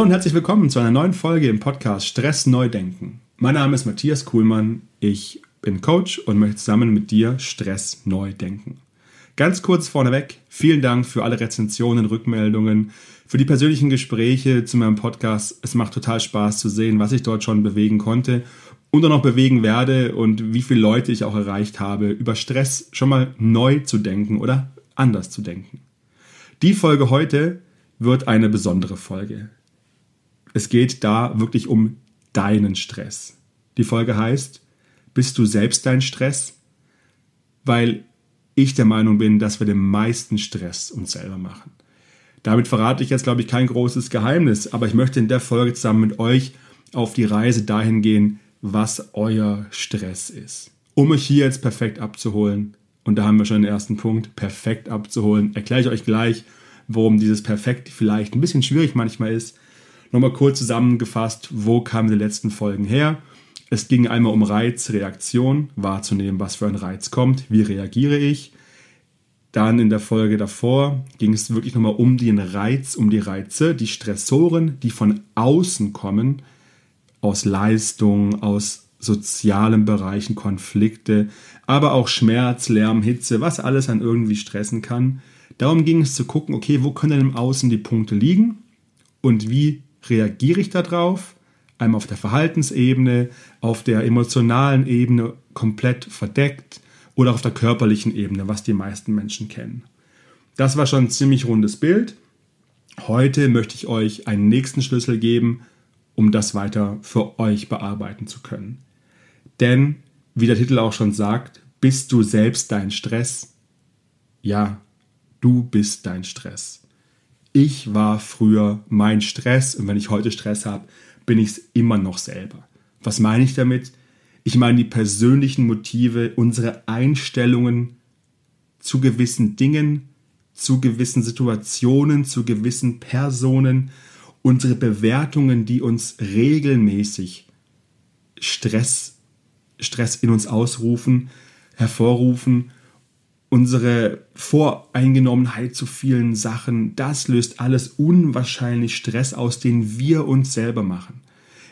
Hallo und herzlich willkommen zu einer neuen Folge im Podcast Stress neu denken. Mein Name ist Matthias Kuhlmann, ich bin Coach und möchte zusammen mit dir Stress neu denken. Ganz kurz vorneweg, vielen Dank für alle Rezensionen, Rückmeldungen, für die persönlichen Gespräche zu meinem Podcast. Es macht total Spaß zu sehen, was ich dort schon bewegen konnte und auch noch bewegen werde und wie viele Leute ich auch erreicht habe, über Stress schon mal neu zu denken oder anders zu denken. Die Folge heute wird eine besondere Folge. Es geht da wirklich um deinen Stress. Die Folge heißt, bist du selbst dein Stress? Weil ich der Meinung bin, dass wir den meisten Stress uns selber machen. Damit verrate ich jetzt, glaube ich, kein großes Geheimnis, aber ich möchte in der Folge zusammen mit euch auf die Reise dahin gehen, was euer Stress ist. Um euch hier jetzt perfekt abzuholen, und da haben wir schon den ersten Punkt, perfekt abzuholen, erkläre ich euch gleich, worum dieses Perfekt vielleicht ein bisschen schwierig manchmal ist Nochmal kurz zusammengefasst, wo kamen die letzten Folgen her? Es ging einmal um Reiz, Reaktion, wahrzunehmen, was für ein Reiz kommt, wie reagiere ich. Dann in der Folge davor ging es wirklich nochmal um den Reiz, um die Reize, die Stressoren, die von außen kommen, aus Leistung, aus sozialen Bereichen, Konflikte, aber auch Schmerz, Lärm, Hitze, was alles an irgendwie stressen kann. Darum ging es zu gucken, okay, wo können denn im Außen die Punkte liegen und wie reagiere ich darauf? Einmal auf der Verhaltensebene, auf der emotionalen Ebene komplett verdeckt oder auf der körperlichen Ebene, was die meisten Menschen kennen. Das war schon ein ziemlich rundes Bild. Heute möchte ich euch einen nächsten Schlüssel geben, um das weiter für euch bearbeiten zu können. Denn, wie der Titel auch schon sagt, bist du selbst dein Stress? Ja, du bist dein Stress ich war früher mein Stress und wenn ich heute Stress habe, bin ich es immer noch selber. Was meine ich damit? Ich meine die persönlichen Motive, unsere Einstellungen zu gewissen Dingen, zu gewissen Situationen, zu gewissen Personen, unsere Bewertungen, die uns regelmäßig Stress, Stress in uns ausrufen, hervorrufen unsere Voreingenommenheit zu vielen Sachen, das löst alles unwahrscheinlich Stress aus, den wir uns selber machen.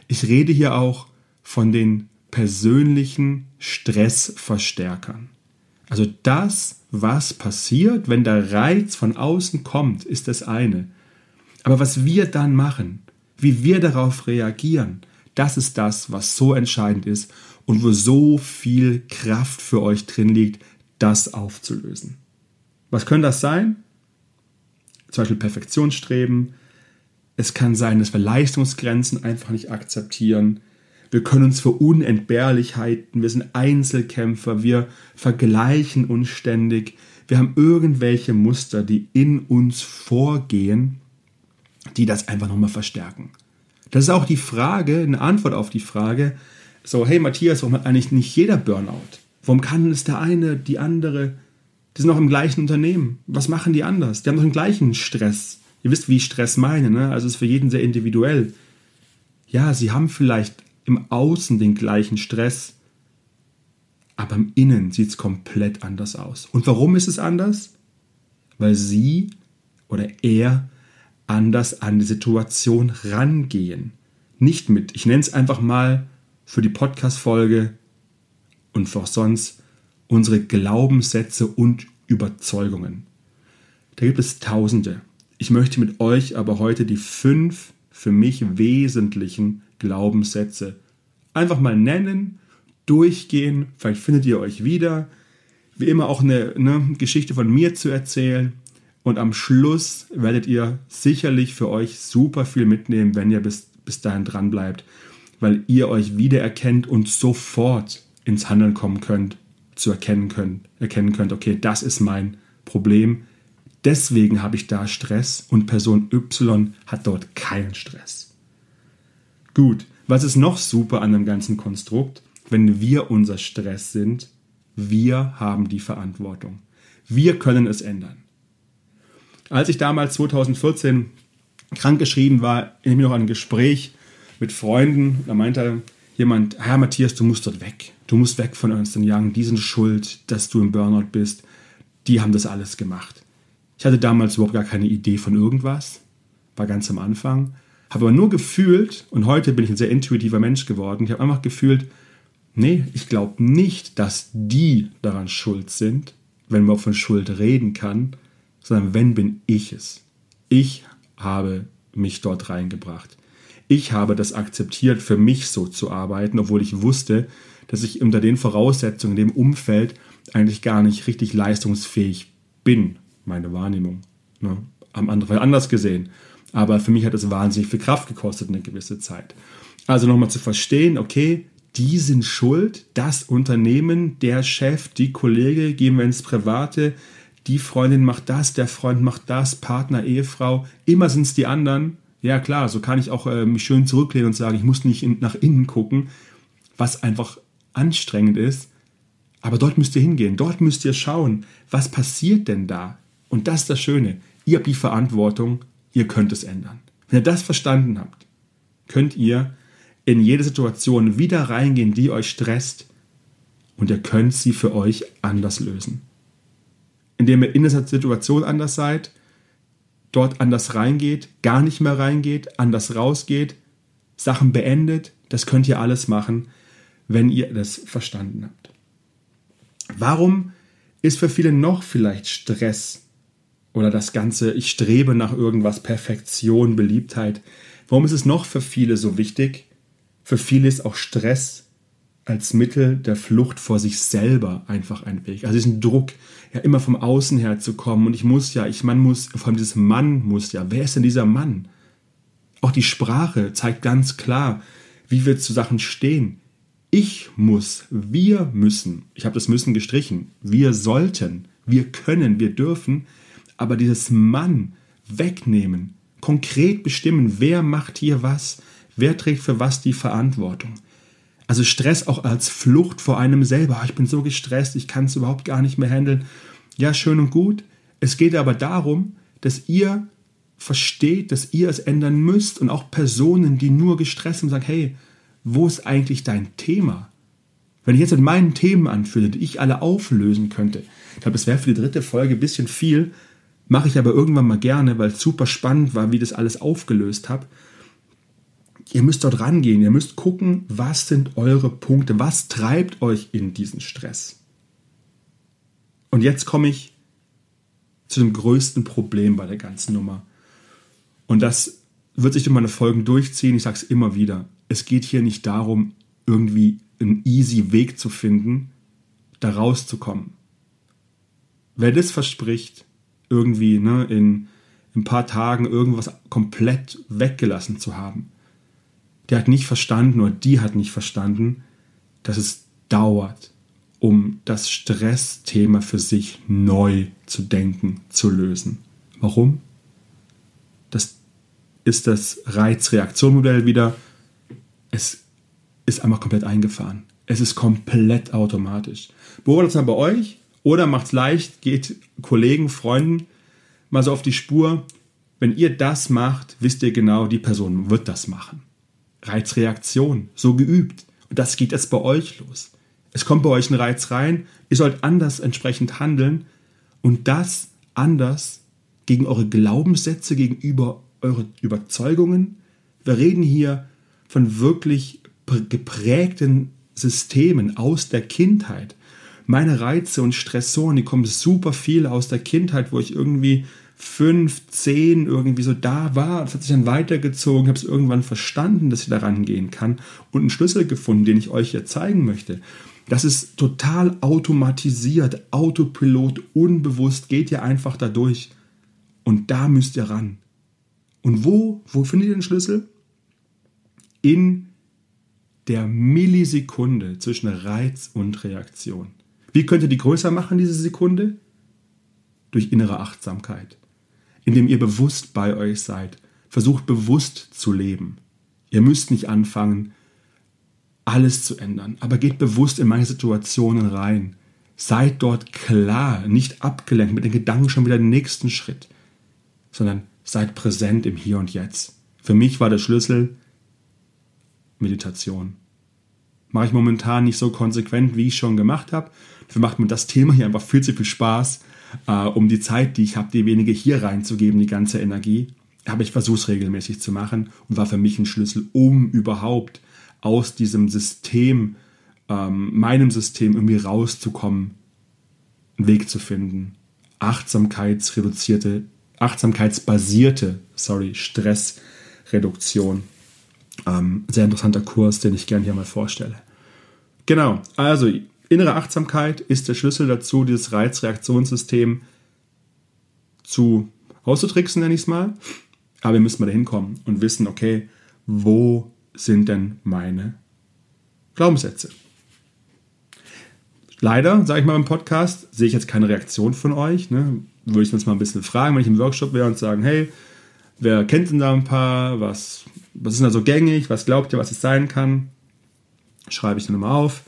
Ich rede hier auch von den persönlichen Stressverstärkern. Also das, was passiert, wenn der Reiz von außen kommt, ist das eine. Aber was wir dann machen, wie wir darauf reagieren, das ist das, was so entscheidend ist und wo so viel Kraft für euch drin liegt, das aufzulösen. Was können das sein? Zum Beispiel Perfektionsstreben. Es kann sein, dass wir Leistungsgrenzen einfach nicht akzeptieren. Wir können uns für Unentbehrlichkeiten, wir sind Einzelkämpfer, wir vergleichen uns ständig. Wir haben irgendwelche Muster, die in uns vorgehen, die das einfach nochmal verstärken. Das ist auch die Frage, eine Antwort auf die Frage, so, hey Matthias, warum hat eigentlich nicht jeder Burnout? Warum kann es der eine, die andere? Die sind auch im gleichen Unternehmen. Was machen die anders? Die haben doch den gleichen Stress. Ihr wisst, wie ich Stress meine, ne? Also es ist für jeden sehr individuell. Ja, sie haben vielleicht im Außen den gleichen Stress, aber im Innen sieht es komplett anders aus. Und warum ist es anders? Weil sie oder er anders an die Situation rangehen. Nicht mit, ich nenne es einfach mal für die Podcast-Folge und auch sonst unsere Glaubenssätze und Überzeugungen. Da gibt es Tausende. Ich möchte mit euch aber heute die fünf für mich wesentlichen Glaubenssätze einfach mal nennen, durchgehen. Vielleicht findet ihr euch wieder. Wie immer auch eine, eine Geschichte von mir zu erzählen. Und am Schluss werdet ihr sicherlich für euch super viel mitnehmen, wenn ihr bis, bis dahin dran bleibt, weil ihr euch wiedererkennt und sofort ins Handeln kommen könnt, zu erkennen könnt, erkennen könnt, okay, das ist mein Problem. Deswegen habe ich da Stress und Person Y hat dort keinen Stress. Gut, was ist noch super an dem ganzen Konstrukt? Wenn wir unser Stress sind, wir haben die Verantwortung. Wir können es ändern. Als ich damals 2014 krankgeschrieben war, erinnere ich noch ein Gespräch mit Freunden. Da meinte jemand, Herr Matthias, du musst dort weg. Du musst weg von Ernst Young. Die sind schuld, dass du im Burnout bist. Die haben das alles gemacht. Ich hatte damals überhaupt gar keine Idee von irgendwas. War ganz am Anfang. Habe aber nur gefühlt, und heute bin ich ein sehr intuitiver Mensch geworden, ich habe einfach gefühlt, nee, ich glaube nicht, dass die daran schuld sind, wenn man von Schuld reden kann, sondern wenn bin ich es. Ich habe mich dort reingebracht. Ich habe das akzeptiert, für mich so zu arbeiten, obwohl ich wusste, dass ich unter den Voraussetzungen, in dem Umfeld eigentlich gar nicht richtig leistungsfähig bin, meine Wahrnehmung. Ne? Am anderen Fall anders gesehen. Aber für mich hat es wahnsinnig viel Kraft gekostet, eine gewisse Zeit. Also nochmal zu verstehen, okay, die sind schuld, das Unternehmen, der Chef, die Kollege, gehen wir ins Private, die Freundin macht das, der Freund macht das, Partner, Ehefrau, immer sind es die anderen. Ja klar, so kann ich auch äh, mich schön zurücklehnen und sagen, ich muss nicht in, nach innen gucken, was einfach anstrengend ist. Aber dort müsst ihr hingehen, dort müsst ihr schauen, was passiert denn da? Und das ist das Schöne, ihr habt die Verantwortung, ihr könnt es ändern. Wenn ihr das verstanden habt, könnt ihr in jede Situation wieder reingehen, die euch stresst und ihr könnt sie für euch anders lösen. Indem ihr in dieser Situation anders seid, dort anders reingeht, gar nicht mehr reingeht, anders rausgeht, Sachen beendet, das könnt ihr alles machen, wenn ihr das verstanden habt. Warum ist für viele noch vielleicht Stress oder das Ganze, ich strebe nach irgendwas, Perfektion, Beliebtheit, warum ist es noch für viele so wichtig? Für viele ist auch Stress als Mittel der Flucht vor sich selber einfach ein Weg. Also diesen Druck, ja immer vom Außen her zu kommen und ich muss ja, ich man muss, vor allem dieses Mann muss ja. Wer ist denn dieser Mann? Auch die Sprache zeigt ganz klar, wie wir zu Sachen stehen. Ich muss, wir müssen, ich habe das müssen gestrichen, wir sollten, wir können, wir dürfen, aber dieses Mann wegnehmen, konkret bestimmen, wer macht hier was, wer trägt für was die Verantwortung. Also Stress auch als Flucht vor einem selber. Ich bin so gestresst, ich kann es überhaupt gar nicht mehr handeln. Ja, schön und gut. Es geht aber darum, dass ihr versteht, dass ihr es ändern müsst und auch Personen, die nur gestresst sind, sagen, hey, wo ist eigentlich dein Thema? Wenn ich jetzt mit meinen Themen anfühle, die ich alle auflösen könnte, ich glaube, das wäre für die dritte Folge ein bisschen viel, mache ich aber irgendwann mal gerne, weil es super spannend war, wie das alles aufgelöst habe ihr müsst dort rangehen, ihr müsst gucken, was sind eure Punkte, was treibt euch in diesen Stress. Und jetzt komme ich zu dem größten Problem bei der ganzen Nummer. Und das wird sich durch meine Folgen durchziehen, ich sage es immer wieder. Es geht hier nicht darum, irgendwie einen easy Weg zu finden, da rauszukommen. Wer das verspricht, irgendwie ne, in, in ein paar Tagen irgendwas komplett weggelassen zu haben, der hat nicht verstanden oder die hat nicht verstanden, dass es dauert, um das Stressthema für sich neu zu denken, zu lösen. Warum? Das ist das Reizreaktionmodell wieder. Es ist einmal komplett eingefahren. Es ist komplett automatisch. Beobachtet es mal bei euch oder macht es leicht, geht Kollegen, Freunden mal so auf die Spur. Wenn ihr das macht, wisst ihr genau, die Person wird das machen. Reizreaktion, so geübt. Und das geht jetzt bei euch los. Es kommt bei euch ein Reiz rein, ihr sollt anders entsprechend handeln und das anders gegen eure Glaubenssätze, gegenüber eure Überzeugungen. Wir reden hier von wirklich geprägten Systemen aus der Kindheit. Meine Reize und Stressoren, die kommen super viel aus der Kindheit, wo ich irgendwie fünf, zehn irgendwie so da war. Das hat sich dann weitergezogen, habe es irgendwann verstanden, dass ich da rangehen kann und einen Schlüssel gefunden, den ich euch jetzt zeigen möchte. Das ist total automatisiert, Autopilot, unbewusst, geht ihr einfach da durch. Und da müsst ihr ran. Und wo, wo findet ihr den Schlüssel? In der Millisekunde zwischen Reiz und Reaktion. Wie könnt ihr die größer machen, diese Sekunde? Durch innere Achtsamkeit indem ihr bewusst bei euch seid. Versucht bewusst zu leben. Ihr müsst nicht anfangen, alles zu ändern, aber geht bewusst in meine Situationen rein. Seid dort klar, nicht abgelenkt mit den Gedanken schon wieder den nächsten Schritt, sondern seid präsent im Hier und Jetzt. Für mich war der Schlüssel Meditation. Mache ich momentan nicht so konsequent, wie ich schon gemacht habe. Dafür macht mir das Thema hier einfach viel zu viel Spaß äh, um die Zeit, die ich habe, die wenige hier reinzugeben, die ganze Energie. Aber ich versuche es regelmäßig zu machen und war für mich ein Schlüssel, um überhaupt aus diesem System, ähm, meinem System irgendwie rauszukommen, einen Weg zu finden. Achtsamkeitsreduzierte, achtsamkeitsbasierte, sorry, Stressreduktion. Ähm, sehr interessanter Kurs, den ich gerne hier mal vorstelle. Genau, also innere Achtsamkeit ist der Schlüssel dazu, dieses Reizreaktionssystem zu auszutricksen, nenne ich es mal. Aber wir müssen mal dahin kommen und wissen, okay, wo sind denn meine Glaubenssätze? Leider, sage ich mal im Podcast, sehe ich jetzt keine Reaktion von euch. Ne? Würde ich uns mal ein bisschen fragen, wenn ich im Workshop wäre und sagen, hey, wer kennt denn da ein paar? Was, was ist denn da so gängig? Was glaubt ihr, was es sein kann? Schreibe ich dann immer auf.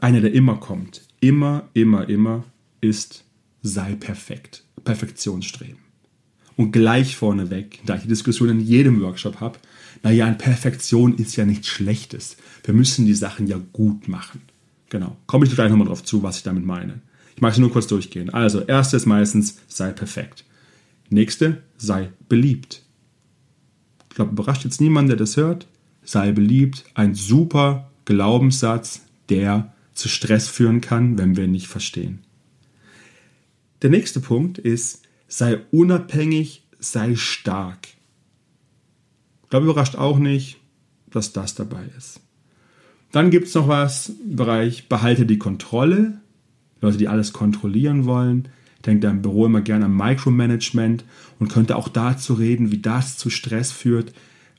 Einer, der immer kommt, immer, immer, immer, ist sei perfekt. Perfektionsstreben. Und gleich vorneweg, da ich die Diskussion in jedem Workshop habe, naja, eine Perfektion ist ja nichts Schlechtes. Wir müssen die Sachen ja gut machen. Genau. Komme ich gleich nochmal drauf zu, was ich damit meine. Ich mag es nur kurz durchgehen. Also, erstes meistens, sei perfekt. Nächste, sei beliebt. Ich glaube, überrascht jetzt niemand, der das hört. Sei beliebt. Ein super Glaubenssatz, der zu Stress führen kann, wenn wir ihn nicht verstehen. Der nächste Punkt ist, sei unabhängig, sei stark. Ich glaube, überrascht auch nicht, dass das dabei ist. Dann gibt es noch was im Bereich behalte die Kontrolle. Leute, die alles kontrollieren wollen. Da im Büro immer gerne an Micromanagement und könnte auch dazu reden, wie das zu Stress führt,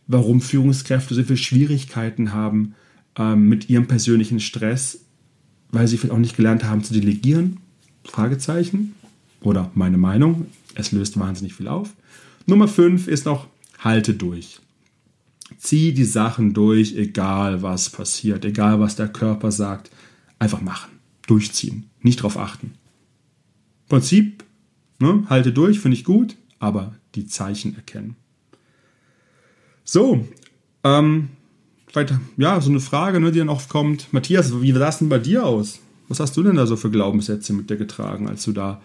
warum Führungskräfte so viele Schwierigkeiten haben ähm, mit ihrem persönlichen Stress, weil sie vielleicht auch nicht gelernt haben zu delegieren. Fragezeichen oder meine Meinung. Es löst wahnsinnig viel auf. Nummer 5 ist noch, halte durch. Zieh die Sachen durch, egal was passiert, egal was der Körper sagt. Einfach machen, durchziehen, nicht drauf achten. Prinzip, ne, halte durch, finde ich gut, aber die Zeichen erkennen. So, ähm, weiter, ja, so eine Frage, ne, die dann oft kommt. Matthias, wie sah das denn bei dir aus? Was hast du denn da so für Glaubenssätze mit dir getragen, als du da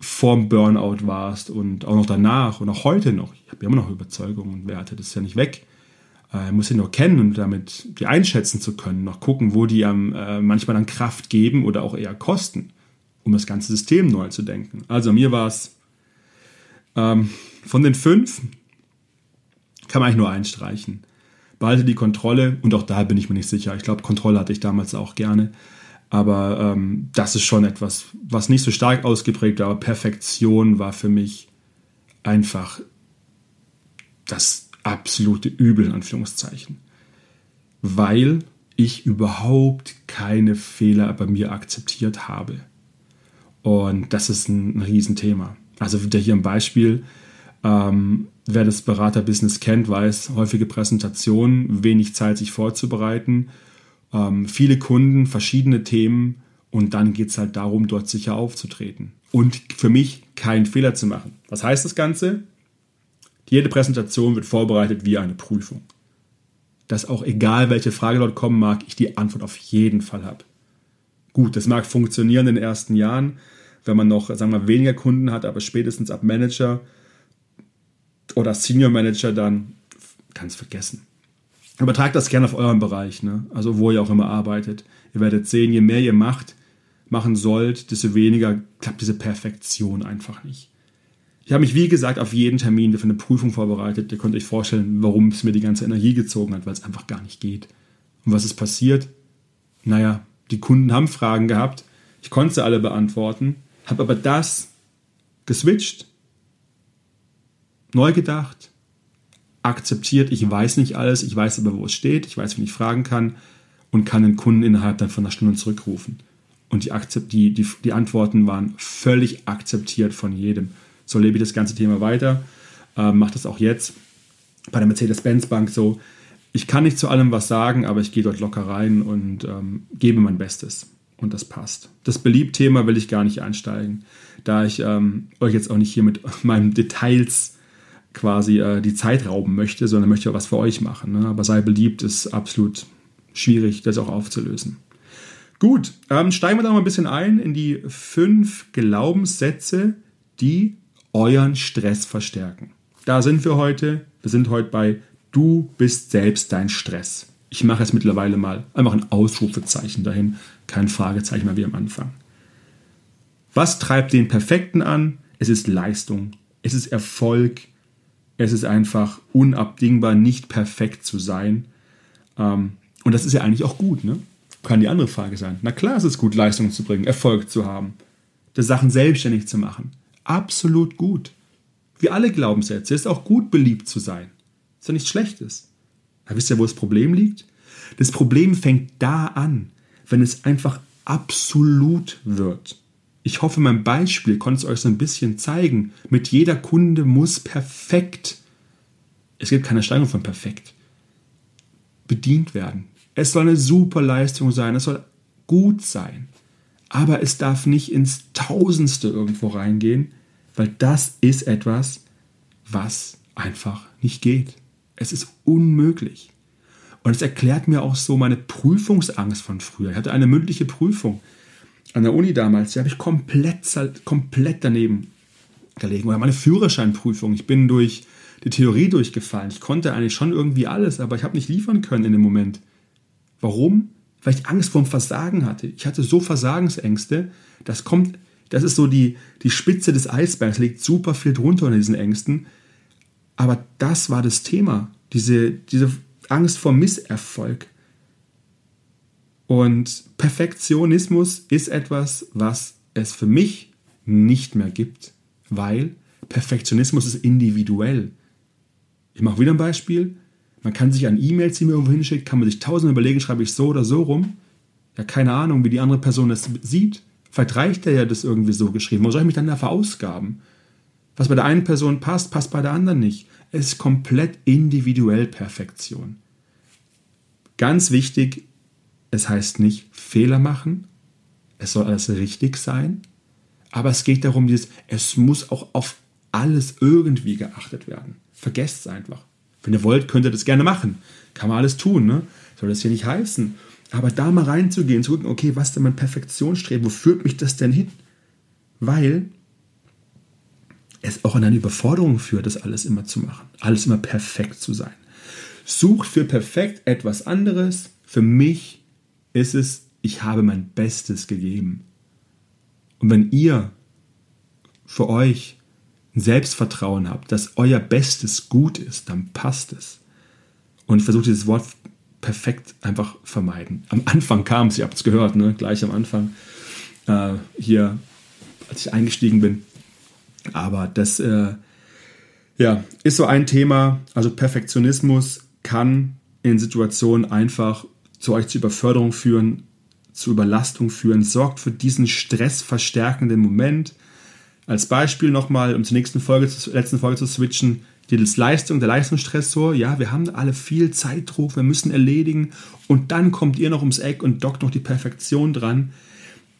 vorm Burnout warst und auch noch danach und auch heute noch. Ich habe immer noch Überzeugungen und Werte, das ist ja nicht weg. Äh, muss sie nur kennen und damit die einschätzen zu können, noch gucken, wo die ähm, äh, manchmal dann Kraft geben oder auch eher kosten, um das ganze System neu zu denken. Also mir war es ähm, von den fünf kann man eigentlich nur einstreichen. Behalte die Kontrolle und auch da bin ich mir nicht sicher. Ich glaube, Kontrolle hatte ich damals auch gerne. Aber ähm, das ist schon etwas, was nicht so stark ausgeprägt war. Aber Perfektion war für mich einfach das absolute Übel, in Anführungszeichen. Weil ich überhaupt keine Fehler bei mir akzeptiert habe. Und das ist ein, ein Riesenthema. Also wieder hier ein Beispiel. Ähm, wer das Beraterbusiness kennt, weiß, häufige Präsentationen, wenig Zeit, sich vorzubereiten ähm, viele Kunden, verschiedene Themen und dann geht es halt darum, dort sicher aufzutreten. Und für mich keinen Fehler zu machen. Was heißt das Ganze? Jede Präsentation wird vorbereitet wie eine Prüfung. Dass auch egal, welche Frage dort kommen mag, ich die Antwort auf jeden Fall habe. Gut, das mag funktionieren in den ersten Jahren, wenn man noch, sagen wir weniger Kunden hat, aber spätestens ab Manager oder Senior Manager dann es vergessen. Übertragt das gerne auf euren Bereich, ne? also wo ihr auch immer arbeitet. Ihr werdet sehen, je mehr ihr macht, machen sollt, desto weniger klappt diese Perfektion einfach nicht. Ich habe mich, wie gesagt, auf jeden Termin für eine Prüfung vorbereitet. Ihr könnt euch vorstellen, warum es mir die ganze Energie gezogen hat, weil es einfach gar nicht geht. Und was ist passiert? Naja, die Kunden haben Fragen gehabt. Ich konnte sie alle beantworten, habe aber das geswitcht, neu gedacht, akzeptiert, ich weiß nicht alles, ich weiß aber, wo es steht, ich weiß, wen ich fragen kann und kann den Kunden innerhalb dann von einer Stunde zurückrufen. Und die, die, die, die Antworten waren völlig akzeptiert von jedem. So lebe ich das ganze Thema weiter, äh, mache das auch jetzt bei der Mercedes-Benz Bank so. Ich kann nicht zu allem was sagen, aber ich gehe dort locker rein und ähm, gebe mein Bestes. Und das passt. Das Beliebthema will ich gar nicht einsteigen, da ich ähm, euch jetzt auch nicht hier mit meinen Details quasi äh, die Zeit rauben möchte, sondern möchte was für euch machen. Ne? Aber sei beliebt ist absolut schwierig, das auch aufzulösen. Gut, ähm, steigen wir da mal ein bisschen ein in die fünf Glaubenssätze, die euren Stress verstärken. Da sind wir heute. Wir sind heute bei Du bist selbst dein Stress. Ich mache jetzt mittlerweile mal einfach ein Ausrufezeichen dahin, kein Fragezeichen mehr wie am Anfang. Was treibt den Perfekten an? Es ist Leistung, es ist Erfolg, es ist einfach unabdingbar, nicht perfekt zu sein. Ähm, und das ist ja eigentlich auch gut, ne? Kann die andere Frage sein. Na klar, ist es gut, Leistung zu bringen, Erfolg zu haben, die Sachen selbstständig zu machen. Absolut gut. Wie alle Glaubenssätze ist auch gut, beliebt zu sein. Ist ja nichts Schlechtes. Aber wisst ihr, wo das Problem liegt? Das Problem fängt da an, wenn es einfach absolut wird. Ich hoffe, mein Beispiel konnte es euch so ein bisschen zeigen. Mit jeder Kunde muss perfekt, es gibt keine Steigerung von perfekt, bedient werden. Es soll eine super Leistung sein, es soll gut sein. Aber es darf nicht ins Tausendste irgendwo reingehen, weil das ist etwas, was einfach nicht geht. Es ist unmöglich. Und es erklärt mir auch so meine Prüfungsangst von früher. Ich hatte eine mündliche Prüfung an der Uni damals, die habe ich komplett, komplett daneben gelegen. Oder meine Führerscheinprüfung. Ich bin durch die Theorie durchgefallen. Ich konnte eigentlich schon irgendwie alles, aber ich habe nicht liefern können in dem Moment. Warum? Weil ich Angst vor dem Versagen hatte. Ich hatte so Versagensängste. Das kommt, das ist so die, die Spitze des Eisbergs, liegt super viel drunter in diesen Ängsten. Aber das war das Thema. Diese, diese Angst vor Misserfolg. Und Perfektionismus ist etwas, was es für mich nicht mehr gibt, weil Perfektionismus ist individuell. Ich mache wieder ein Beispiel. Man kann sich an E-Mails, die man irgendwo hinschickt, kann man sich tausend überlegen, schreibe ich so oder so rum. Ja, keine Ahnung, wie die andere Person das sieht. Vielleicht reicht der ja das irgendwie so geschrieben. Wo soll ich mich dann da verausgaben? Was bei der einen Person passt, passt bei der anderen nicht. Es ist komplett individuell Perfektion. Ganz wichtig, es heißt nicht Fehler machen, es soll alles richtig sein, aber es geht darum, dieses, es muss auch auf alles irgendwie geachtet werden. Vergesst es einfach. Wenn ihr wollt, könnt ihr das gerne machen. Kann man alles tun, ne? Soll das hier nicht heißen. Aber da mal reinzugehen, zu gucken, okay, was ist denn mein Perfektionsstreben? Wo führt mich das denn hin? Weil es auch an eine Überforderung führt, das alles immer zu machen. Alles immer perfekt zu sein. Sucht für perfekt etwas anderes. Für mich ist es, ich habe mein Bestes gegeben. Und wenn ihr für euch ein Selbstvertrauen habt, dass euer Bestes gut ist, dann passt es. Und versucht dieses Wort perfekt einfach vermeiden. Am Anfang kam es, ihr habt es gehört, ne? gleich am Anfang, äh, hier, als ich eingestiegen bin. Aber das äh, ja, ist so ein Thema. Also Perfektionismus kann in Situationen einfach zu euch zur Überförderung führen, zu Überlastung führen, sorgt für diesen stressverstärkenden Moment. Als Beispiel nochmal, um zur nächsten Folge, zur letzten Folge zu switchen, die Leistung, der Leistungsstressor. Ja, wir haben alle viel Zeitdruck, wir müssen erledigen und dann kommt ihr noch ums Eck und dockt noch die Perfektion dran.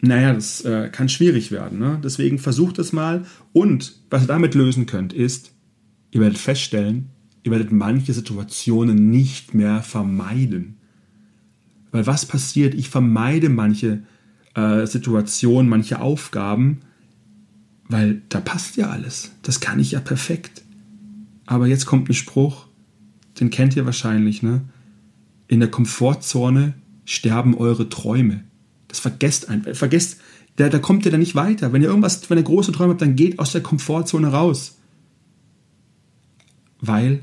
Naja, das äh, kann schwierig werden. Ne? Deswegen versucht es mal. Und was ihr damit lösen könnt, ist, ihr werdet feststellen, ihr werdet manche Situationen nicht mehr vermeiden. Weil was passiert? Ich vermeide manche äh, Situationen, manche Aufgaben, weil da passt ja alles. Das kann ich ja perfekt. Aber jetzt kommt ein Spruch, den kennt ihr wahrscheinlich, ne? In der Komfortzone sterben eure Träume. Das vergesst einfach. Vergesst, da, da kommt ihr dann nicht weiter. Wenn ihr irgendwas, wenn ihr große Träume habt, dann geht aus der Komfortzone raus. Weil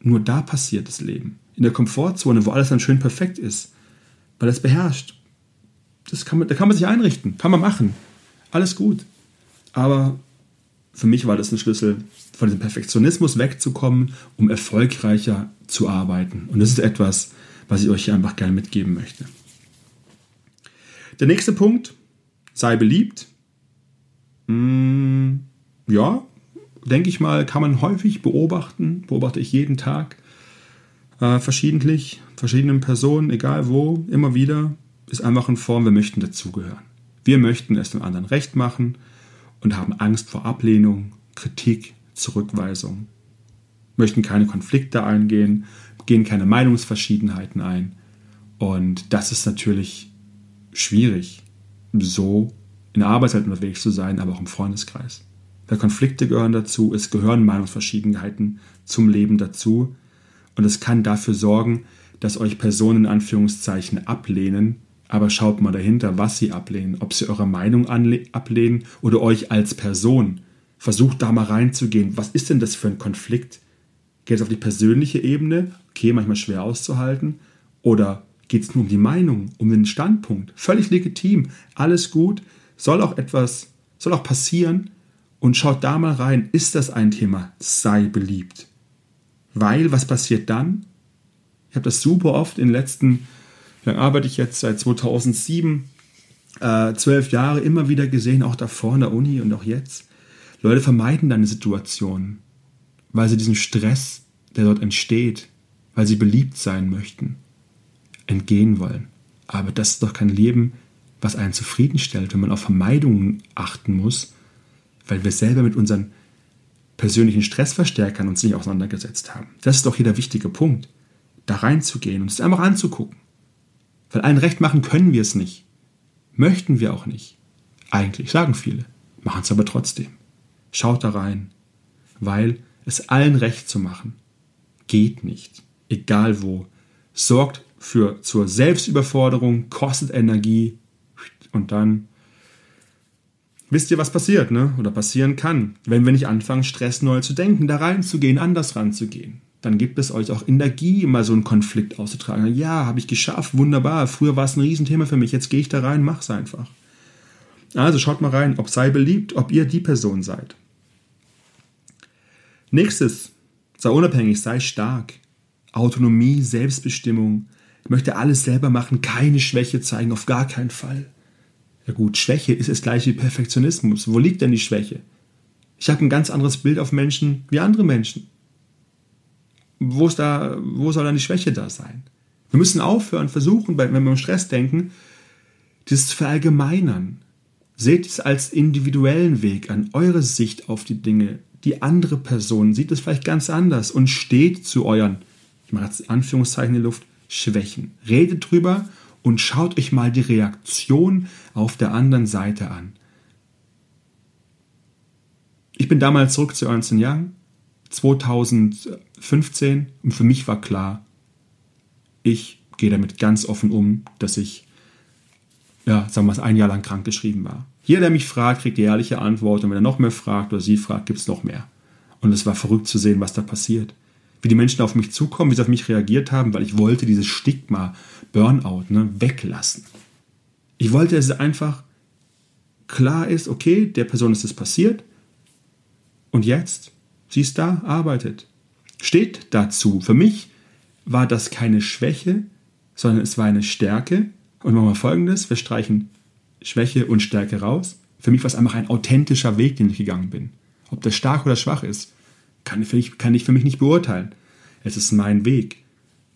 nur da passiert das Leben. In der Komfortzone, wo alles dann schön perfekt ist weil er es beherrscht. Das kann man, da kann man sich einrichten, kann man machen. Alles gut. Aber für mich war das ein Schlüssel, von diesem Perfektionismus wegzukommen, um erfolgreicher zu arbeiten. Und das ist etwas, was ich euch hier einfach gerne mitgeben möchte. Der nächste Punkt, sei beliebt. Hm, ja, denke ich mal, kann man häufig beobachten, beobachte ich jeden Tag äh, verschiedentlich, verschiedenen Personen, egal wo, immer wieder, ist einfach in Form, wir möchten dazugehören. Wir möchten es dem anderen recht machen und haben Angst vor Ablehnung, Kritik, Zurückweisung, möchten keine Konflikte eingehen, gehen keine Meinungsverschiedenheiten ein. Und das ist natürlich schwierig, so in der Arbeitswelt unterwegs zu sein, aber auch im Freundeskreis. Weil Konflikte gehören dazu, es gehören Meinungsverschiedenheiten zum Leben dazu. Und es kann dafür sorgen, dass euch Personen in Anführungszeichen ablehnen, aber schaut mal dahinter, was sie ablehnen, ob sie eure Meinung ablehnen oder euch als Person. Versucht da mal reinzugehen. Was ist denn das für ein Konflikt? Geht es auf die persönliche Ebene? Okay, manchmal schwer auszuhalten. Oder geht es nur um die Meinung, um den Standpunkt? Völlig legitim, alles gut, soll auch etwas, soll auch passieren. Und schaut da mal rein, ist das ein Thema? Sei beliebt. Weil, was passiert dann? Ich habe das super oft in den letzten, wie arbeite ich jetzt seit 2007, äh, zwölf Jahre immer wieder gesehen, auch davor in der Uni und auch jetzt. Leute vermeiden dann eine Situation, weil sie diesen Stress, der dort entsteht, weil sie beliebt sein möchten, entgehen wollen. Aber das ist doch kein Leben, was einen zufriedenstellt, wenn man auf Vermeidungen achten muss, weil wir selber mit unseren persönlichen Stressverstärkern uns nicht auseinandergesetzt haben. Das ist doch hier der wichtige Punkt da reinzugehen und es einfach anzugucken. Weil allen recht machen können wir es nicht. Möchten wir auch nicht. Eigentlich, sagen viele. Machen es aber trotzdem. Schaut da rein. Weil es allen recht zu machen, geht nicht. Egal wo. Sorgt für zur Selbstüberforderung, kostet Energie und dann wisst ihr, was passiert, ne? Oder passieren kann, wenn wir nicht anfangen, Stress neu zu denken, da reinzugehen, anders ranzugehen dann gibt es euch auch Energie, mal so einen Konflikt auszutragen. Ja, habe ich geschafft, wunderbar. Früher war es ein Riesenthema für mich, jetzt gehe ich da rein, mach's einfach. Also schaut mal rein, ob sei beliebt, ob ihr die Person seid. Nächstes, sei unabhängig, sei stark. Autonomie, Selbstbestimmung. Ich möchte alles selber machen, keine Schwäche zeigen, auf gar keinen Fall. Ja gut, Schwäche ist es gleich wie Perfektionismus. Wo liegt denn die Schwäche? Ich habe ein ganz anderes Bild auf Menschen wie andere Menschen wo, ist da, wo soll dann die Schwäche da sein? Wir müssen aufhören, versuchen, wenn wir um Stress denken, das zu verallgemeinern. Seht es als individuellen Weg an, eure Sicht auf die Dinge. Die andere Person sieht es vielleicht ganz anders und steht zu euren, ich mache jetzt Anführungszeichen in die Luft, Schwächen. Redet drüber und schaut euch mal die Reaktion auf der anderen Seite an. Ich bin damals zurück zu Ernst Young 2015 und für mich war klar, ich gehe damit ganz offen um, dass ich, ja, sagen wir mal, ein Jahr lang krank geschrieben war. Jeder, der mich fragt, kriegt die ehrliche Antwort und wenn er noch mehr fragt oder sie fragt, gibt es noch mehr. Und es war verrückt zu sehen, was da passiert. Wie die Menschen auf mich zukommen, wie sie auf mich reagiert haben, weil ich wollte dieses Stigma, Burnout, ne, weglassen. Ich wollte, dass es einfach klar ist, okay, der Person ist es passiert und jetzt Sie ist da, arbeitet. Steht dazu. Für mich war das keine Schwäche, sondern es war eine Stärke. Und machen wir folgendes: Wir streichen Schwäche und Stärke raus. Für mich war es einfach ein authentischer Weg, den ich gegangen bin. Ob der stark oder schwach ist, kann ich, kann ich für mich nicht beurteilen. Es ist mein Weg.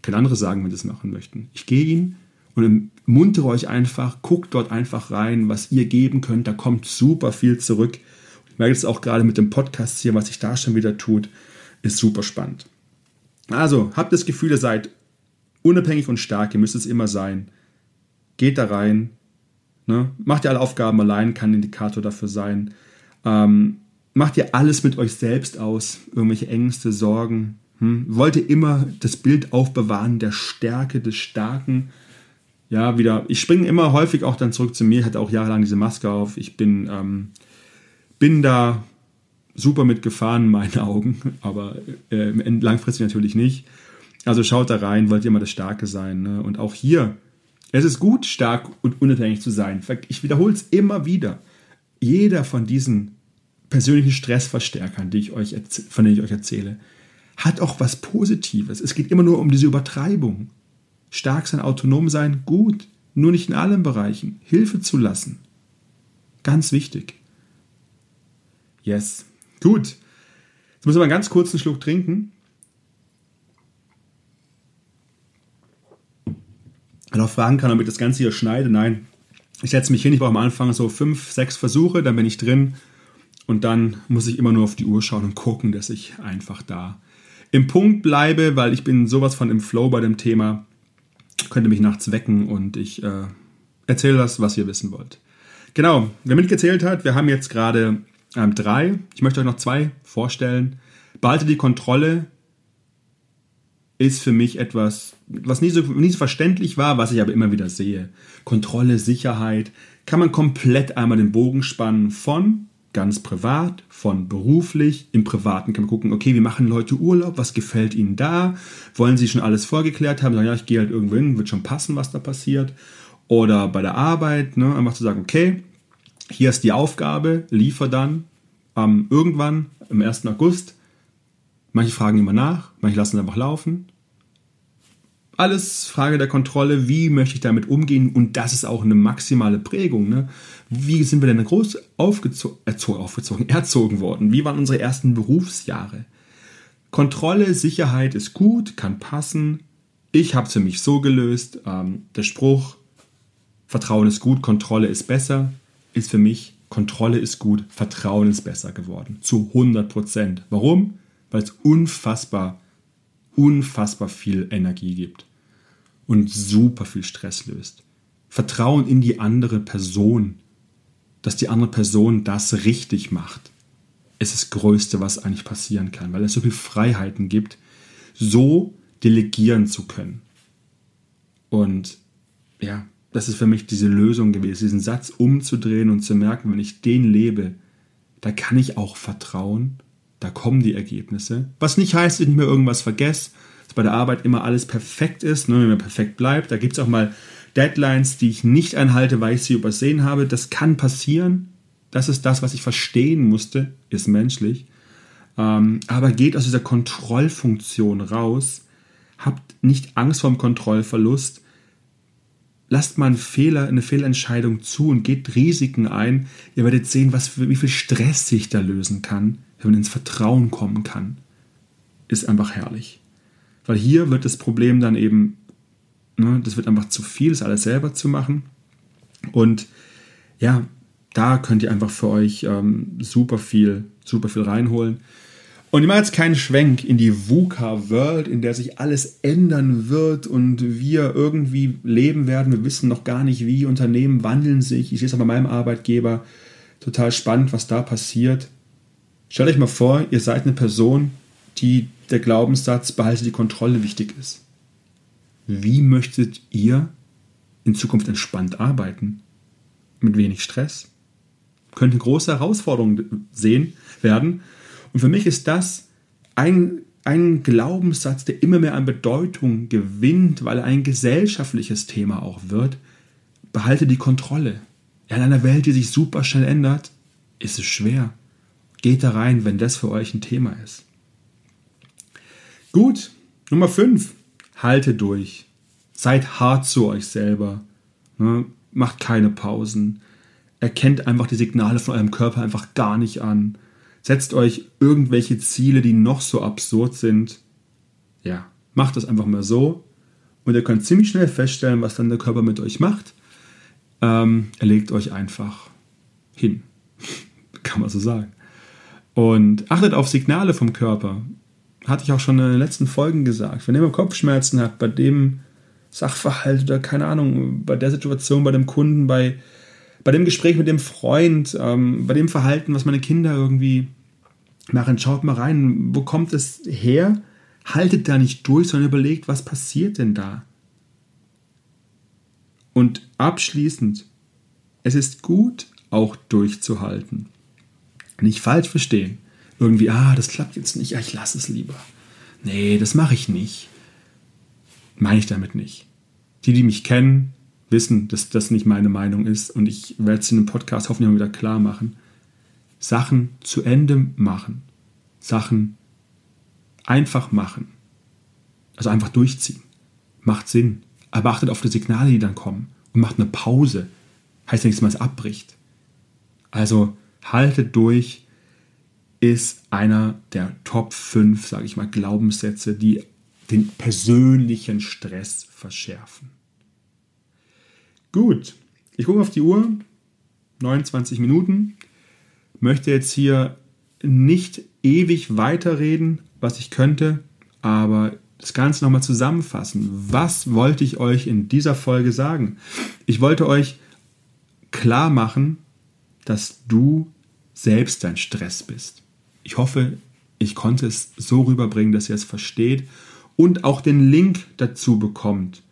Können andere sagen, wenn sie es machen möchten. Ich gehe ihn und muntere euch einfach, guckt dort einfach rein, was ihr geben könnt. Da kommt super viel zurück. Ich merke es auch gerade mit dem Podcast hier, was sich da schon wieder tut, ist super spannend. Also, habt das Gefühl, ihr seid unabhängig und stark, ihr müsst es immer sein. Geht da rein. Ne? Macht ihr alle Aufgaben allein, kann ein Indikator dafür sein. Ähm, macht ihr alles mit euch selbst aus, irgendwelche Ängste, Sorgen. Hm? Wollt ihr immer das Bild aufbewahren der Stärke, des Starken. Ja, wieder, ich springe immer häufig auch dann zurück zu mir, ich hatte auch jahrelang diese Maske auf. Ich bin ähm, bin da super mitgefahren in meinen Augen, aber äh, langfristig natürlich nicht. Also schaut da rein, wollt ihr immer das Starke sein. Ne? Und auch hier, es ist gut, stark und unabhängig zu sein. Ich wiederhole es immer wieder. Jeder von diesen persönlichen Stressverstärkern, die ich euch von denen ich euch erzähle, hat auch was Positives. Es geht immer nur um diese Übertreibung. Stark sein, autonom sein, gut, nur nicht in allen Bereichen. Hilfe zu lassen. Ganz wichtig. Yes. Gut. Jetzt müssen wir einen ganz kurzen Schluck trinken. Und auch fragen kann, ob ich das Ganze hier schneide. Nein. Ich setze mich hin, ich brauche am Anfang so fünf, sechs Versuche, dann bin ich drin. Und dann muss ich immer nur auf die Uhr schauen und gucken, dass ich einfach da im Punkt bleibe, weil ich bin sowas von im Flow bei dem Thema. Könnte mich nachts wecken und ich äh, erzähle das, was ihr wissen wollt. Genau, wer mitgezählt hat, wir haben jetzt gerade Ähm, drei, ich möchte euch noch zwei vorstellen. Behalte die Kontrolle ist für mich etwas, was nie so, nie so verständlich war, was ich aber immer wieder sehe. Kontrolle, Sicherheit, kann man komplett einmal den Bogen spannen von ganz privat, von beruflich. Im Privaten kann man gucken, okay, wie machen Leute Urlaub? Was gefällt ihnen da? Wollen sie schon alles vorgeklärt haben? Sagen, ja, ich gehe halt irgendwo hin, wird schon passen, was da passiert. Oder bei der Arbeit, ne, einfach zu sagen, okay, hier ist die Aufgabe, liefer dann ähm, irgendwann im 1. August. Manche fragen immer nach, manche lassen einfach laufen. Alles Frage der Kontrolle, wie möchte ich damit umgehen und das ist auch eine maximale Prägung. Ne? Wie sind wir denn groß aufgezogen, erzogen, aufgezogen, erzogen worden? Wie waren unsere ersten Berufsjahre? Kontrolle, Sicherheit ist gut, kann passen. Ich habe es für mich so gelöst. Ähm, der Spruch, Vertrauen ist gut, Kontrolle ist besser, ist für mich, Kontrolle ist gut, Vertrauen ist besser geworden. Zu 100 Prozent. Warum? Weil es unfassbar, unfassbar viel Energie gibt und super viel Stress löst. Vertrauen in die andere Person, dass die andere Person das richtig macht, ist das Größte, was eigentlich passieren kann, weil es so viele Freiheiten gibt, so delegieren zu können. Und ja, das ist für mich diese Lösung gewesen, diesen Satz umzudrehen und zu merken, wenn ich den lebe, da kann ich auch vertrauen, da kommen die Ergebnisse. Was nicht heißt, dass ich mir irgendwas vergesse, dass bei der Arbeit immer alles perfekt ist, nur ne, wenn mir perfekt bleibt. Da gibt es auch mal Deadlines, die ich nicht einhalte, weil ich sie übersehen habe. Das kann passieren. Das ist das, was ich verstehen musste, ist menschlich. Ähm, aber geht aus dieser Kontrollfunktion raus. Habt nicht Angst vor dem Kontrollverlust lasst mal einen Fehler, eine Fehlentscheidung zu und geht Risiken ein. Ihr werdet sehen, was, wie viel Stress sich da lösen kann, wenn man ins Vertrauen kommen kann. Ist einfach herrlich. Weil hier wird das Problem dann eben, ne, das wird einfach zu viel, das alles selber zu machen. Und ja, da könnt ihr einfach für euch ähm, super viel, super viel reinholen. Und ich mache jetzt keinen Schwenk in die VUCA-World, in der sich alles ändern wird und wir irgendwie leben werden. Wir wissen noch gar nicht, wie Unternehmen wandeln sich. Ich sehe es bei meinem Arbeitgeber. Total spannend, was da passiert. Stellt euch mal vor, ihr seid eine Person, die der Glaubenssatz behalte die Kontrolle wichtig ist. Wie möchtet ihr in Zukunft entspannt arbeiten? Mit wenig Stress? Könnte große Herausforderung sehen werden und für mich ist das ein, ein Glaubenssatz, der immer mehr an Bedeutung gewinnt, weil er ein gesellschaftliches Thema auch wird. Behalte die Kontrolle. In einer Welt, die sich super schnell ändert, ist es schwer. Geht da rein, wenn das für euch ein Thema ist. Gut, Nummer 5. Halte durch. Seid hart zu euch selber. Ne? Macht keine Pausen. Erkennt einfach die Signale von eurem Körper einfach gar nicht an. Setzt euch irgendwelche Ziele, die noch so absurd sind. Ja, macht das einfach mal so. Und ihr könnt ziemlich schnell feststellen, was dann der Körper mit euch macht. Ähm, er legt euch einfach hin. Kann man so sagen. Und achtet auf Signale vom Körper. Hatte ich auch schon in den letzten Folgen gesagt. Wenn ihr Kopfschmerzen habt, bei dem Sachverhalt oder keine Ahnung, bei der Situation, bei dem Kunden, bei bei dem Gespräch mit dem Freund, ähm, bei dem Verhalten, was meine Kinder irgendwie machen, schaut mal rein, wo kommt es her? Haltet da nicht durch, sondern überlegt, was passiert denn da? Und abschließend, es ist gut, auch durchzuhalten. Nicht falsch verstehen. Irgendwie, ah, das klappt jetzt nicht, ja, ich lasse es lieber. Nee, das mache ich nicht. Meine ich damit nicht. Die, die mich kennen, wissen, dass das nicht meine Meinung ist und ich werde es in dem Podcast hoffentlich mal wieder klar machen. Sachen zu Ende machen. Sachen einfach machen. Also einfach durchziehen. Macht Sinn. Aber achtet auf die Signale, die dann kommen. Und macht eine Pause. Heißt ja nichts, man es abbricht. Also haltet durch ist einer der Top 5, sage ich mal, Glaubenssätze, die den persönlichen Stress verschärfen. Gut, ich gucke auf die Uhr, 29 Minuten, möchte jetzt hier nicht ewig weiterreden, was ich könnte, aber das Ganze nochmal zusammenfassen. Was wollte ich euch in dieser Folge sagen? Ich wollte euch klar machen, dass du selbst dein Stress bist. Ich hoffe, ich konnte es so rüberbringen, dass ihr es versteht und auch den Link dazu bekommt,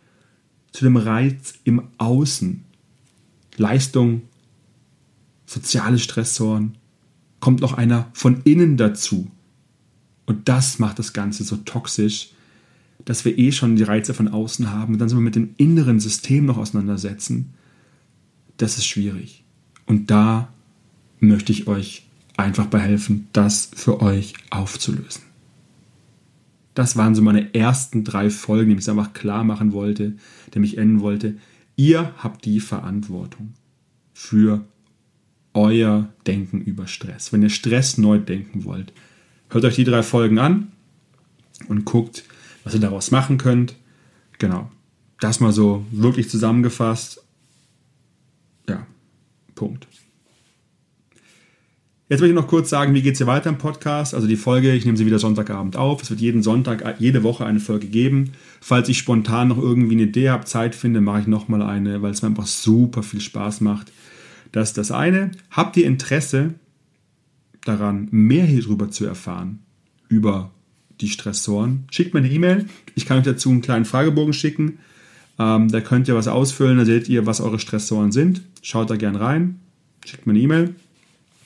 zu dem Reiz im Außen. Leistung, soziale Stressoren, kommt noch einer von innen dazu. Und das macht das Ganze so toxisch, dass wir eh schon die Reize von außen haben und dann sind wir mit dem inneren System noch auseinandersetzen. Das ist schwierig. Und da möchte ich euch einfach behelfen, das für euch aufzulösen. Das waren so meine ersten drei Folgen, die ich einfach klar machen wollte, die ich enden wollte. Ihr habt die Verantwortung für euer Denken über Stress. Wenn ihr Stress neu denken wollt, hört euch die drei Folgen an und guckt, was ihr daraus machen könnt. Genau. Das mal so wirklich zusammengefasst. Ja, Punkt. Jetzt möchte ich noch kurz sagen, wie geht es hier weiter im Podcast? Also die Folge, ich nehme sie wieder Sonntagabend auf. Es wird jeden Sonntag, jede Woche eine Folge geben. Falls ich spontan noch irgendwie eine Idee habe, Zeit finde, mache ich nochmal eine, weil es mir einfach super viel Spaß macht. Das ist das eine. Habt ihr Interesse daran, mehr hierüber zu erfahren? Über die Stressoren? Schickt mir eine E-Mail. Ich kann euch dazu einen kleinen Fragebogen schicken. Ähm, da könnt ihr was ausfüllen, da seht ihr, was eure Stressoren sind. Schaut da gern rein. Schickt mir eine E-Mail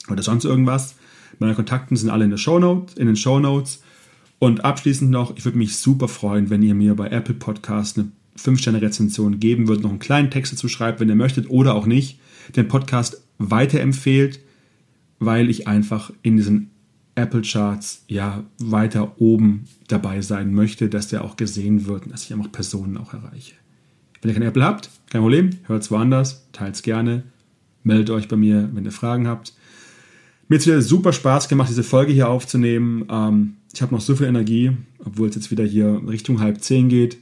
oder sonst irgendwas. Meine Kontakten sind alle in, der Shownote, in den Show Notes. Und abschließend noch, ich würde mich super freuen, wenn ihr mir bei Apple Podcast eine 5-Sterne-Rezension geben würdet, noch einen kleinen Text dazu schreibt, wenn ihr möchtet oder auch nicht, den Podcast weiterempfehlt, weil ich einfach in diesen Apple Charts ja weiter oben dabei sein möchte, dass der auch gesehen wird und dass ich einfach Personen auch erreiche. Wenn ihr kein Apple habt, kein Problem, hört es woanders, teilt es gerne, meldet euch bei mir, wenn ihr Fragen habt. Mir hat es wieder super Spaß gemacht, diese Folge hier aufzunehmen. Ähm, ich habe noch so viel Energie, obwohl es jetzt wieder hier Richtung halb zehn geht.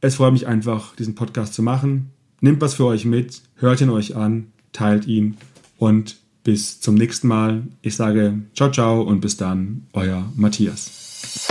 Es freut mich einfach, diesen Podcast zu machen. Nehmt was für euch mit, hört ihn euch an, teilt ihn und bis zum nächsten Mal. Ich sage ciao, ciao und bis dann, euer Matthias.